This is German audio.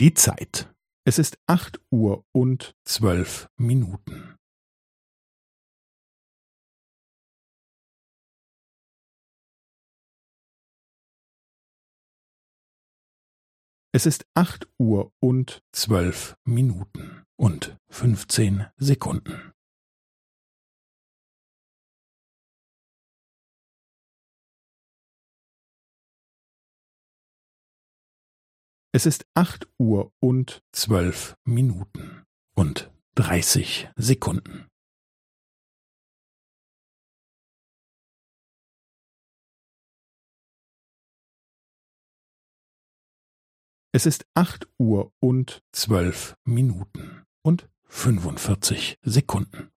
Die Zeit. Es ist acht Uhr und zwölf Minuten. Es ist acht Uhr und zwölf Minuten und fünfzehn Sekunden. Es ist acht Uhr und zwölf Minuten und dreißig Sekunden. Es ist acht Uhr und zwölf Minuten und fünfundvierzig Sekunden.